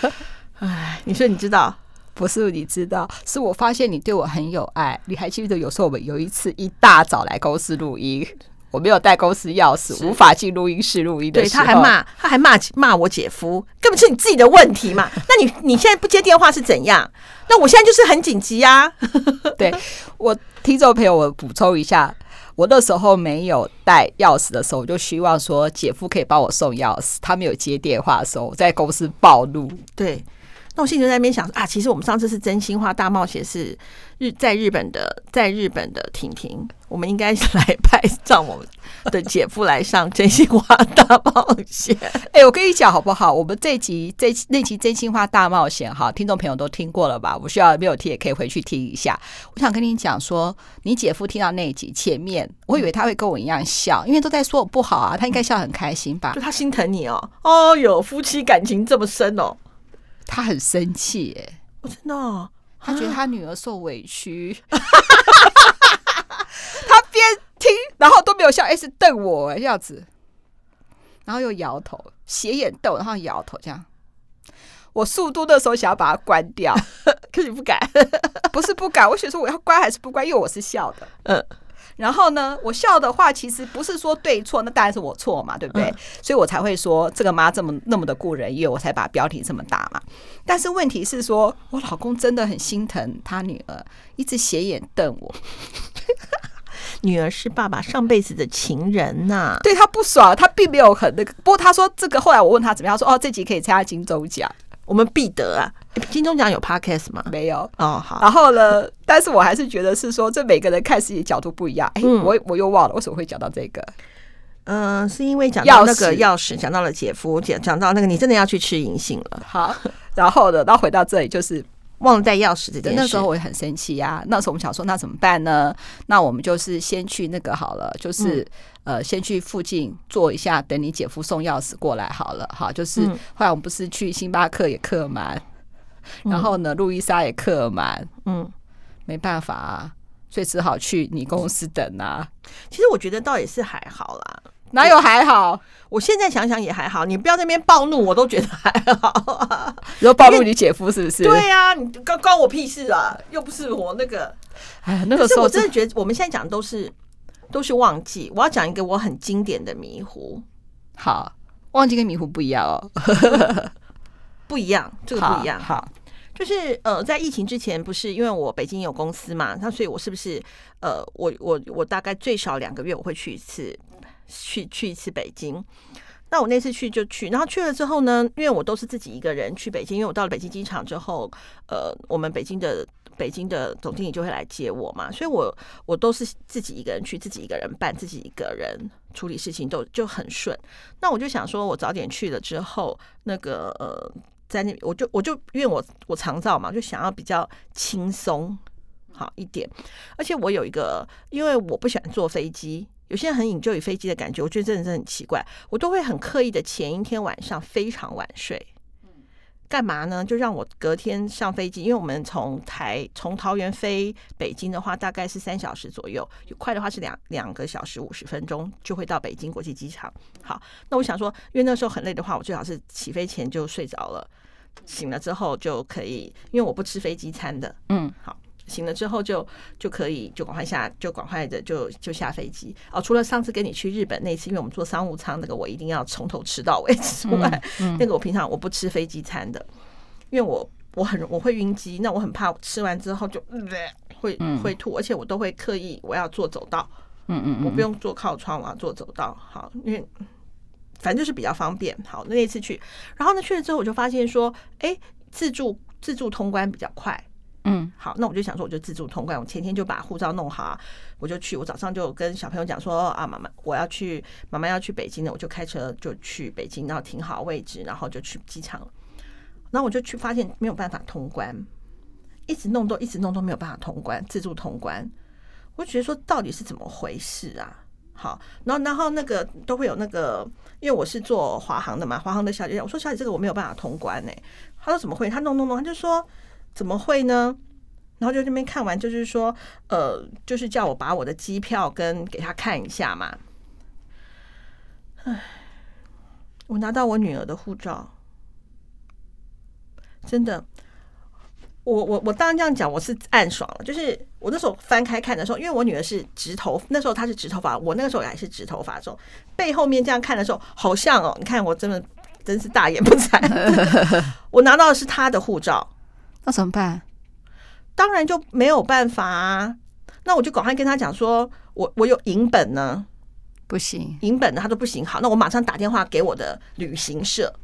B: 哎，你说你知道？
A: 不是你知道，是我发现你对我很有爱。你还记得有时候我们有一次一大早来公司录音，我没有带公司钥匙，无法进录音室录音的时候。
B: 对，他还骂，他还骂骂我姐夫，根本是你自己的问题嘛？那你你现在不接电话是怎样？那我现在就是很紧急啊！
A: 对，我听众朋友，我补充一下，我那时候没有带钥匙的时候，我就希望说姐夫可以帮我送钥匙。他没有接电话的时候，我在公司暴怒。
B: 对。那我心里就在那边想啊，其实我们上次是真心话大冒险，是日在日本的，在日本的婷婷，我们应该是来派上我们的姐夫来上真心话大冒险。
A: 哎，我跟你讲好不好？我们这集这那集真心话大冒险哈，听众朋友都听过了吧？我需要没有听也可以回去听一下。我想跟你讲说，你姐夫听到那一集前面，我以为他会跟我一样笑，因为都在说我不好啊，他应该笑很开心吧？
B: 就他心疼你哦，哦哟，夫妻感情这么深哦。
A: 他很生气耶！
B: 我真的，哦，
A: 他觉得他女儿受委屈，他边听然后都没有笑，一直瞪我这样子，然后又摇头，斜眼瞪，然后摇头这样。我速度的时候想要把它关掉，
B: 可是不敢，
A: 不是不敢，我想说我要关还是不关，因为我是笑的，嗯。然后呢，我笑的话其实不是说对错，那当然是我错嘛，对不对？嗯、所以我才会说这个妈这么那么的顾人，因为我才把标题这么大嘛。但是问题是说，我老公真的很心疼他女儿，一直斜眼瞪我。
B: 女儿是爸爸上辈子的情人呐、啊，
A: 对他不爽，他并没有很那个。不过他说这个，后来我问他怎么样，他说哦，这集可以参加金钟奖。
B: 我们必得啊！金钟奖有 podcast 吗？
A: 没有
B: 哦。好，
A: 然后呢？但是我还是觉得是说，这每个人看事情角度不一样。哎、嗯，我我又忘了为什么会讲到这个。
B: 嗯、呃，是因为讲到那个钥匙，讲到了姐夫，讲讲到那个你真的要去吃银杏了。
A: 好，然后呢，然后回到这里就是
B: 忘了带钥匙这件事。
A: 那时候我也很生气呀。那时候我们想说，那怎么办呢？那我们就是先去那个好了，就是。嗯呃，先去附近坐一下，等你姐夫送钥匙过来好了。好，就是后来我们不是去星巴克也客满，嗯、然后呢，路易莎也客满，嗯，没办法啊，所以只好去你公司等啊。
B: 其实我觉得倒也是还好啦，
A: 哪有还好？
B: 我现在想想也还好，你不要在那边暴怒，我都觉得还好啊。
A: 然后暴怒你姐夫是不是？
B: 对呀、啊，你关关我屁事啊！又不是我那个，哎，那个时候我真的觉得我们现在讲的都是。都是忘记，我要讲一个我很经典的迷糊。
A: 好，忘记跟迷糊不一样哦，
B: 不一样，这个不一样。好，好就是呃，在疫情之前，不是因为我北京有公司嘛，那所以我是不是呃，我我我大概最少两个月我会去一次，去去一次北京。那我那次去就去，然后去了之后呢，因为我都是自己一个人去北京，因为我到了北京机场之后，呃，我们北京的。北京的总经理就会来接我嘛，所以我我都是自己一个人去，自己一个人办，自己一个人处理事情，都就很顺。那我就想说，我早点去了之后，那个呃，在那我就我就因为我我长照嘛，就想要比较轻松好一点。而且我有一个，因为我不喜欢坐飞机，有些人很 enjoy 飞机的感觉，我觉得真的是很奇怪，我都会很刻意的前一天晚上非常晚睡。干嘛呢？就让我隔天上飞机，因为我们从台从桃园飞北京的话，大概是三小时左右，快的话是两两个小时五十分钟就会到北京国际机场。好，那我想说，因为那时候很累的话，我最好是起飞前就睡着了，醒了之后就可以，因为我不吃飞机餐的。嗯，好。醒了之后就就可以就赶快下就赶快的就就下飞机哦。除了上次跟你去日本那次，因为我们坐商务舱那个我一定要从头吃到尾之外，嗯嗯、那个我平常我不吃飞机餐的，因为我我很我会晕机，那我很怕吃完之后就、呃、会会吐，而且我都会刻意我要坐走道，嗯嗯，我不用坐靠窗，我要坐走道，好，因为反正就是比较方便。好，那一次去，然后呢去了之后我就发现说，哎，自助自助通关比较快。嗯，好，那我就想说，我就自助通关。我前天就把护照弄好，我就去。我早上就跟小朋友讲说啊，妈妈，我要去，妈妈要去北京了，我就开车就去北京，然后停好位置，然后就去机场。然后我就去发现没有办法通关，一直弄都一直弄都没有办法通关，自助通关。我觉得说到底是怎么回事啊？好，然后然后那个都会有那个，因为我是做华航的嘛，华航的小姐，我说小姐这个我没有办法通关呢。他说怎么会？他弄弄弄，他就说。怎么会呢？然后就这边看完，就是说，呃，就是叫我把我的机票跟给他看一下嘛。唉，我拿到我女儿的护照，真的，我我我当然这样讲，我是暗爽了。就是我那时候翻开看的时候，因为我女儿是直头，那时候她是直头发，我那个时候还是直头发的时候，背后面这样看的时候，好像哦，你看我真的真是大言不惭。我拿到的是她的护照，
A: 那怎么办？
B: 当然就没有办法啊。那我就赶快跟他讲说，我我有银本呢，
A: 不行，
B: 银本呢，他都不行。好，那我马上打电话给我的旅行社。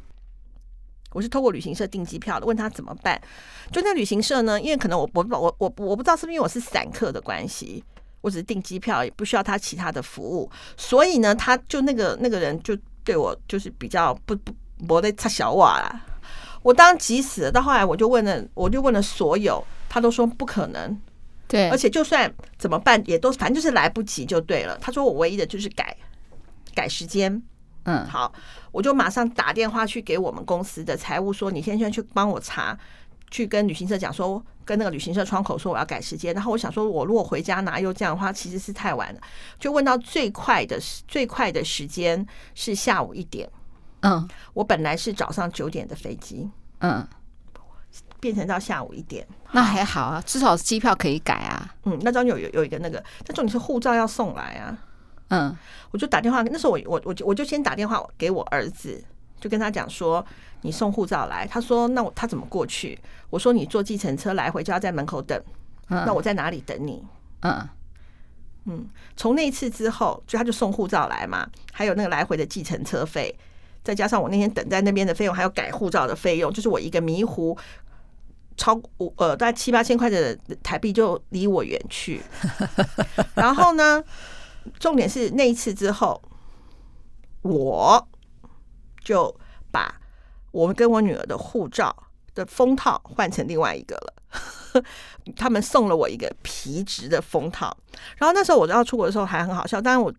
B: 我是透过旅行社订机票的，问他怎么办。就那旅行社呢，因为可能我我我我我不知道是不是因为我是散客的关系，我只是订机票，也不需要他其他的服务，所以呢，他就那个那个人就对我就是比较不不我在插小话啦。我当急死了，到后来我就问了，我就问了所有，他都说不可能。
A: 对，
B: 而且就算怎么办，也都反正就是来不及就对了。他说我唯一的就是改改时间。嗯，好，我就马上打电话去给我们公司的财务说，你先先去帮我查，去跟旅行社讲说，跟那个旅行社窗口说我要改时间。然后我想说，我如果回家拿又这样的话，其实是太晚了。就问到最快的最快的时间是下午一点。嗯，我本来是早上九点的飞机，嗯，变成到下午一点，
A: 那还好啊，至少机票可以改啊。
B: 嗯，那张有有有一个那个，但重点是护照要送来啊。嗯，我就打电话，那时候我我我就我就先打电话给我儿子，就跟他讲说，你送护照来。他说那我他怎么过去？我说你坐计程车来回就要在门口等。嗯，那我在哪里等你？嗯嗯，从那次之后，就他就送护照来嘛，还有那个来回的计程车费，再加上我那天等在那边的费用，还有改护照的费用，就是我一个迷糊，超五呃大概七八千块的台币就离我远去。然后呢？重点是那一次之后，我就把我们跟我女儿的护照的封套换成另外一个了。他们送了我一个皮质的封套。然后那时候我要出国的时候还很好笑，但是我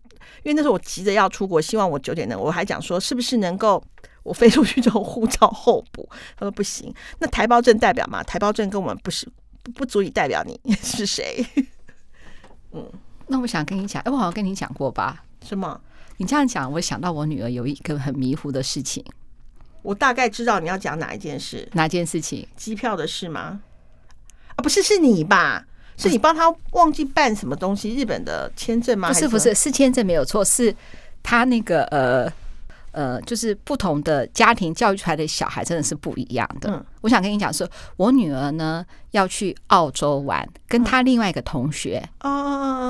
B: 因为那时候我急着要出国，希望我九点能，我还讲说是不是能够我飞出去之后护照候补？他说不行，那台胞证代表嘛，台胞证跟我们不是不足以代表你 是谁。
A: 嗯。那我想跟你讲，哎，我好像跟你讲过吧？
B: 是吗？
A: 你这样讲，我想到我女儿有一个很迷糊的事情。
B: 我大概知道你要讲哪一件事。
A: 哪件事情？
B: 机票的事吗？啊，不是，是你吧？是你帮他忘记办什么东西？日本的签证吗？
A: 不是，不是，是签证没有错，是他那个呃。呃，就是不同的家庭教育出来的小孩真的是不一样的。嗯，我想跟你讲说，我女儿呢要去澳洲玩，跟她另外一个同学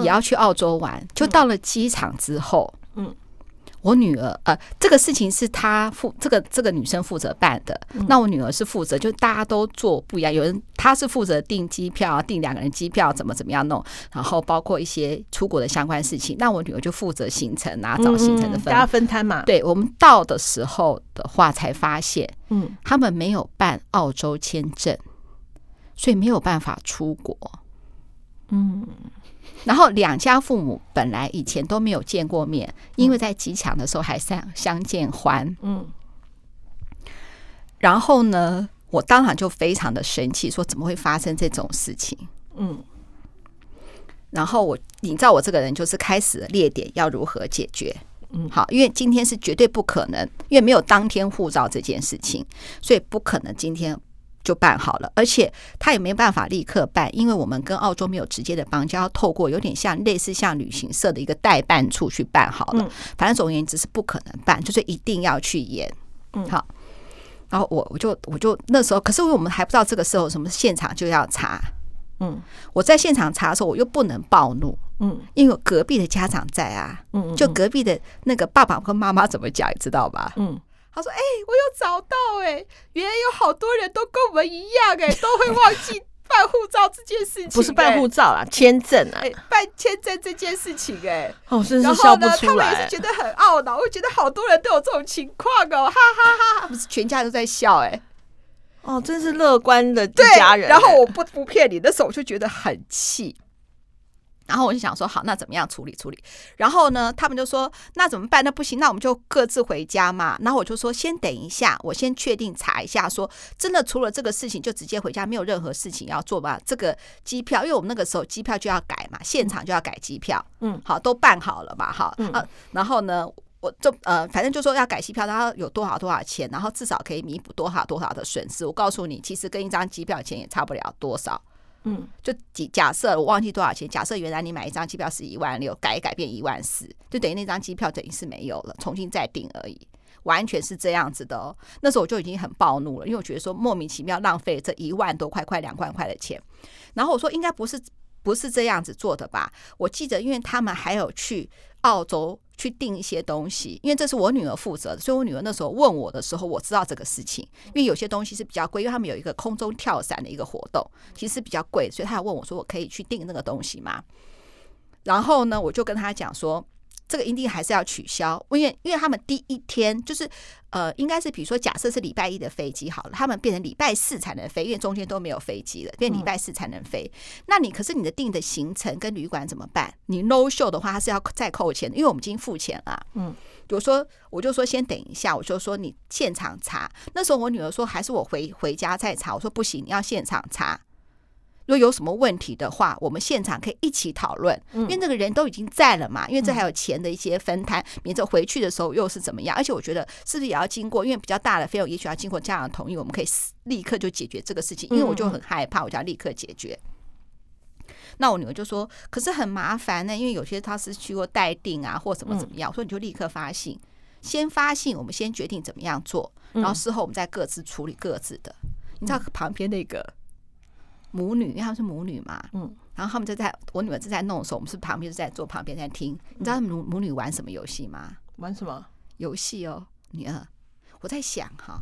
A: 也要去澳洲玩，就到了机场之后，嗯。我女儿呃，这个事情是她负这个这个女生负责办的，那我女儿是负责，就大家都做不一样。有人她是负责订机票，订两个人机票怎么怎么样弄，然后包括一些出国的相关事情。那我女儿就负责行程啊，找行程的分，
B: 大家分摊嘛。
A: 对，我们到的时候的话，才发现，嗯，他们没有办澳洲签证，所以没有办法出国。嗯。然后两家父母本来以前都没有见过面，因为在机场的时候还相相见欢。嗯，然后呢，我当场就非常的生气，说怎么会发生这种事情？嗯，然后我你知道我这个人就是开始列点要如何解决。嗯，好，因为今天是绝对不可能，因为没有当天护照这件事情，所以不可能今天。就办好了，而且他也没办法立刻办，因为我们跟澳洲没有直接的邦交，要透过有点像类似像旅行社的一个代办处去办好了。反正总而言之是不可能办，就是一定要去演。嗯，好。然后我我就我就那时候，可是我们还不知道这个时候什么现场就要查。嗯，我在现场查的时候，我又不能暴怒。嗯，因为隔壁的家长在啊。嗯，就隔壁的那个爸爸跟妈妈怎么讲，你知道吧？嗯。他说：“哎、欸，我有找到哎、欸，原来有好多人都跟我们一样哎、欸，都会忘记办护照这件事情、欸。
B: 不是办护照啊，签证啊，
A: 欸、办签证这件事情哎、欸。
B: 哦，真是笑不出来。他们
A: 也是觉得很懊恼，我觉得好多人都有这种情况哦，哈哈哈哈！不是全家都在笑哎、欸。
B: 哦，真是乐观的一家人、欸。
A: 然后我不不骗你，那时候我就觉得很气。”然后我就想说，好，那怎么样处理处理？然后呢，他们就说，那怎么办？那不行，那我们就各自回家嘛。然后我就说，先等一下，我先确定查一下说，说真的，除了这个事情就直接回家，没有任何事情要做吧？这个机票，因为我们那个时候机票就要改嘛，现场就要改机票，嗯，好，都办好了嘛，好，嗯，然后呢，我就呃，反正就说要改机票，然后有多少多少钱，然后至少可以弥补多少多少的损失。我告诉你，其实跟一张机票钱也差不了多少。嗯，就假设我忘记多少钱，假设原来你买一张机票是一万六，改一改变一万四，就等于那张机票等于是没有了，重新再订而已，完全是这样子的哦。那时候我就已经很暴怒了，因为我觉得说莫名其妙浪费这一万多块、快两万块的钱。然后我说应该不是不是这样子做的吧？我记得，因为他们还有去澳洲。去订一些东西，因为这是我女儿负责的，所以我女儿那时候问我的时候，我知道这个事情。因为有些东西是比较贵，因为他们有一个空中跳伞的一个活动，其实比较贵，所以他还问我说：“我可以去订那个东西吗？”然后呢，我就跟他讲说。这个一定还是要取消，因为因为他们第一天就是呃，应该是比如说，假设是礼拜一的飞机好了，他们变成礼拜四才能飞，因为中间都没有飞机了，变礼拜四才能飞。嗯、那你可是你的订的行程跟旅馆怎么办？你 no show 的话，他是要再扣钱的，因为我们已经付钱了。嗯，比如说我就说先等一下，我就说你现场查。那时候我女儿说还是我回回家再查，我说不行，你要现场查。如果有什么问题的话，我们现场可以一起讨论，因为那个人都已经在了嘛。因为这还有钱的一些分摊，免得回去的时候又是怎么样。而且我觉得是不是也要经过，因为比较大的费用，也许要经过家长同意，我们可以立刻就解决这个事情。因为我就很害怕，我就要立刻解决。那我女儿就说：“可是很麻烦呢，因为有些他是去过待定啊，或怎么怎么样。”我说：“你就立刻发信，先发信，我们先决定怎么样做，然后事后我们再各自处理各自的。”你知道旁边那个。母女，因为他们是母女嘛，嗯，然后他们就在我女儿正在弄的时候，我们是旁边就在坐旁边在听。你知道母母女玩什么游戏吗？
B: 玩什么
A: 游戏哦？女儿，我在想哈，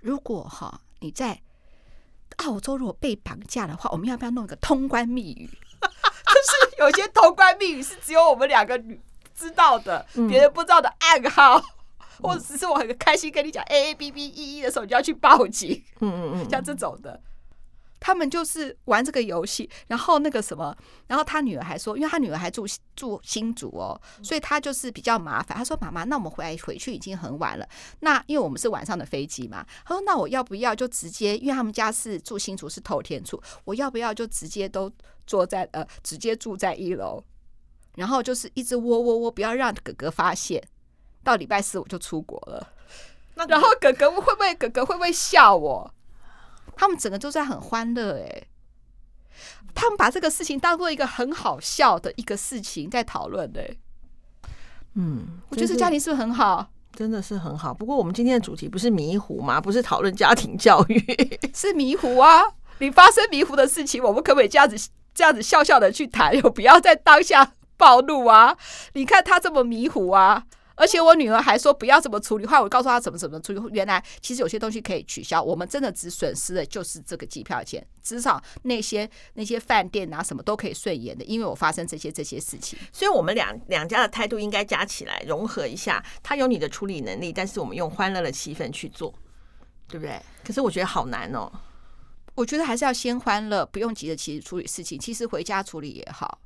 A: 如果哈你在澳洲如果被绑架的话，我们要不要弄一个通关密语？就是有些通关密语是只有我们两个女知道的，别人不知道的暗号，或者只是我很开心跟你讲 A A B B E E 的时候，你就要去报警。嗯嗯嗯，像这种的。他们就是玩这个游戏，然后那个什么，然后他女儿还说，因为他女儿还住住新竹哦，所以他就是比较麻烦。他说：“妈妈，那我们回来回去已经很晚了。那因为我们是晚上的飞机嘛，他说那我要不要就直接，因为他们家是住新竹是头天处，我要不要就直接都坐在呃，直接住在一楼，然后就是一直窝窝窝，不要让哥哥发现。到礼拜四我就出国了。那然后哥哥会不会哥哥会不会笑我？”他们整个都在很欢乐哎，他们把这个事情当做一个很好笑的一个事情在讨论哎。嗯，我觉得家庭是不是很好？
B: 真的是很好。不过我们今天的主题不是迷糊吗？不是讨论家庭教育，
A: 是迷糊啊！你发生迷糊的事情，我们可不可以这样子这样子笑笑的去谈？又 不要在当下暴怒啊！你看他这么迷糊啊！而且我女儿还说不要怎么处理，后来我告诉她怎么怎么处理。原来其实有些东西可以取消，我们真的只损失的就是这个机票钱，至少那些那些饭店啊什么都可以顺延的，因为我发生这些这些事情。
B: 所以我们两两家的态度应该加起来融合一下。他有你的处理能力，但是我们用欢乐的气氛去做，对不对？可是我觉得好难哦。
A: 我觉得还是要先欢乐，不用急着其实处理事情，其实回家处理也好。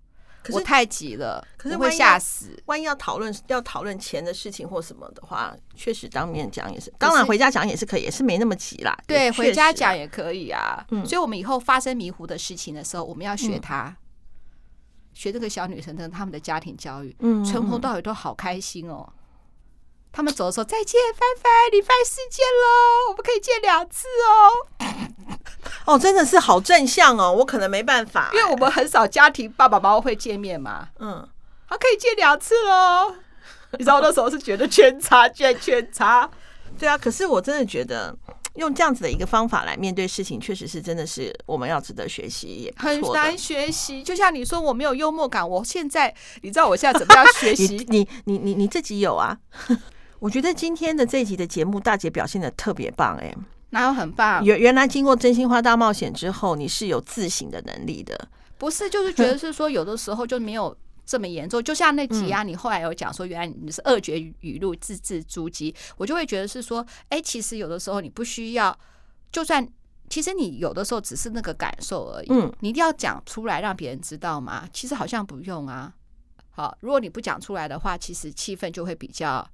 A: 可是我太急了，可是会吓死。
B: 万一要讨论要讨论钱的事情或什么的话，确实当面讲也是。当然回家讲也是可以，也是没那么急啦。
A: 对，啊、回家讲也可以啊。嗯，所以我们以后发生迷糊的事情的时候，我们要学他，嗯、学这个小女生的他们的家庭教育。嗯，从头到尾都好开心哦。他们走的时候再见，拜拜，礼拜四见喽，我们可以见两次哦。
B: 哦，真的是好正向哦，我可能没办法，
A: 因为我们很少家庭爸爸妈妈会见面嘛。嗯，他可以见两次哦。你知道我那时候是觉得圈差圈圈差，
B: 对啊。可是我真的觉得用这样子的一个方法来面对事情，确实是真的是我们要值得学习，也
A: 很难学习。就像你说我没有幽默感，我现在你知道我现在怎么样学 习？
B: 你你你你自己有啊？我觉得今天的这一集的节目，大姐表现的特别棒哎、欸，
A: 哪有很棒？
B: 原原来经过真心话大冒险之后，你是有自省的能力的，
A: 不是？就是觉得是说有的时候就没有这么严重。就像那集啊，你后来有讲说，原来你是二绝语录字字珠玑，我就会觉得是说，哎，其实有的时候你不需要，就算其实你有的时候只是那个感受而已，嗯，你一定要讲出来让别人知道吗？其实好像不用啊。好，如果你不讲出来的话，其实气氛就会比较。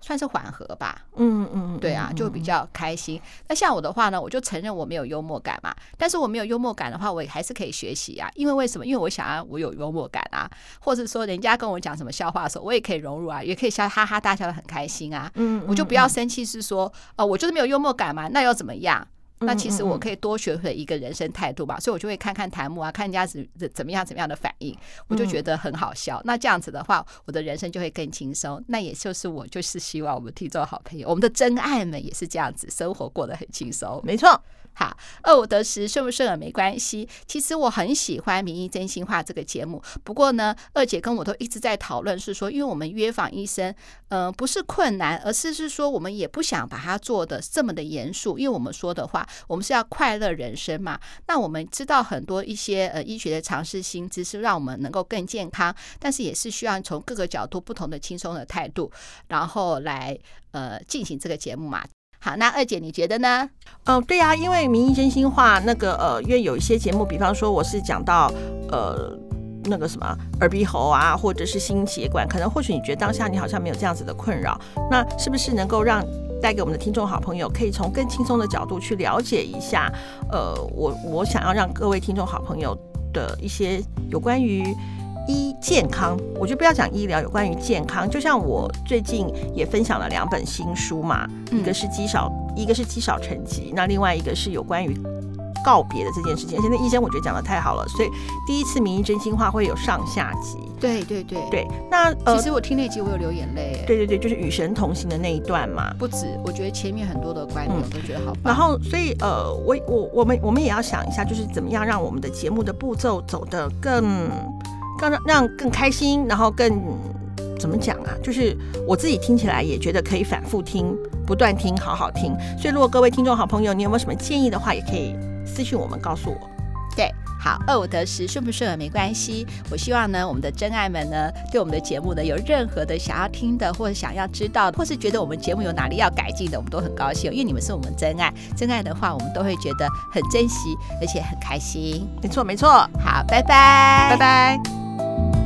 A: 算是缓和吧，
B: 嗯嗯，
A: 对啊，就比较开心。那像我的话呢，我就承认我没有幽默感嘛，但是我没有幽默感的话，我也还是可以学习啊。因为为什么？因为我想要我有幽默感啊，或者说人家跟我讲什么笑话的时候，我也可以融入啊，也可以笑哈哈大笑的很开心啊。嗯，我就不要生气，是说哦，我就是没有幽默感嘛，那又怎么样？那其实我可以多学会一个人生态度吧，所以我就会看看弹幕啊，看人家怎怎么样怎么样的反应，我就觉得很好笑。那这样子的话，我的人生就会更轻松。那也就是我就是希望我们听众好朋友，我们的真爱们也是这样子，生活过得很轻松。
B: 没错。
A: 好，二五得十，顺不顺耳没关系。其实我很喜欢《名医真心话》这个节目。不过呢，二姐跟我都一直在讨论，是说，因为我们约访医生，嗯、呃，不是困难，而是是说，我们也不想把它做得这么的严肃。因为我们说的话，我们是要快乐人生嘛。那我们知道很多一些呃医学的常识新知识，让我们能够更健康，但是也是需要从各个角度不同的轻松的态度，然后来呃进行这个节目嘛。好，那二姐你觉得呢？
B: 嗯、呃，对啊，因为名医真心话那个呃，因为有一些节目，比方说我是讲到呃那个什么耳鼻喉啊，或者是心血管，可能或许你觉得当下你好像没有这样子的困扰，那是不是能够让带给我们的听众好朋友，可以从更轻松的角度去了解一下？呃，我我想要让各位听众好朋友的一些有关于。医健康，我就不要讲医疗，有关于健康，就像我最近也分享了两本新书嘛，一个是积少，一个是积少成疾，那另外一个是有关于告别的这件事情。而且那医生我觉得讲的太好了，所以第一次名医真心话会有上下集。
A: 对对对
B: 对，那、呃、
A: 其实我听那集我有流眼泪。
B: 对对对，就是与神同行的那一段嘛。
A: 不止，我觉得前面很多的观点我都觉得好、嗯。
B: 然后，所以呃，我我我们我们也要想一下，就是怎么样让我们的节目的步骤走得更。让让更开心，然后更怎么讲啊？就是我自己听起来也觉得可以反复听，不断听，好好听。所以如果各位听众好朋友，你有没有什么建议的话，也可以私信我们告诉我。
A: 对，好，二五得十，顺不顺耳没关系。我希望呢，我们的真爱们呢，对我们的节目呢，有任何的想要听的，或者想要知道的，或是觉得我们节目有哪里要改进的，我们都很高兴，因为你们是我们真爱。真爱的话，我们都会觉得很珍惜，而且很开心。
B: 没错，没错。
A: 好，拜拜，
B: 拜拜。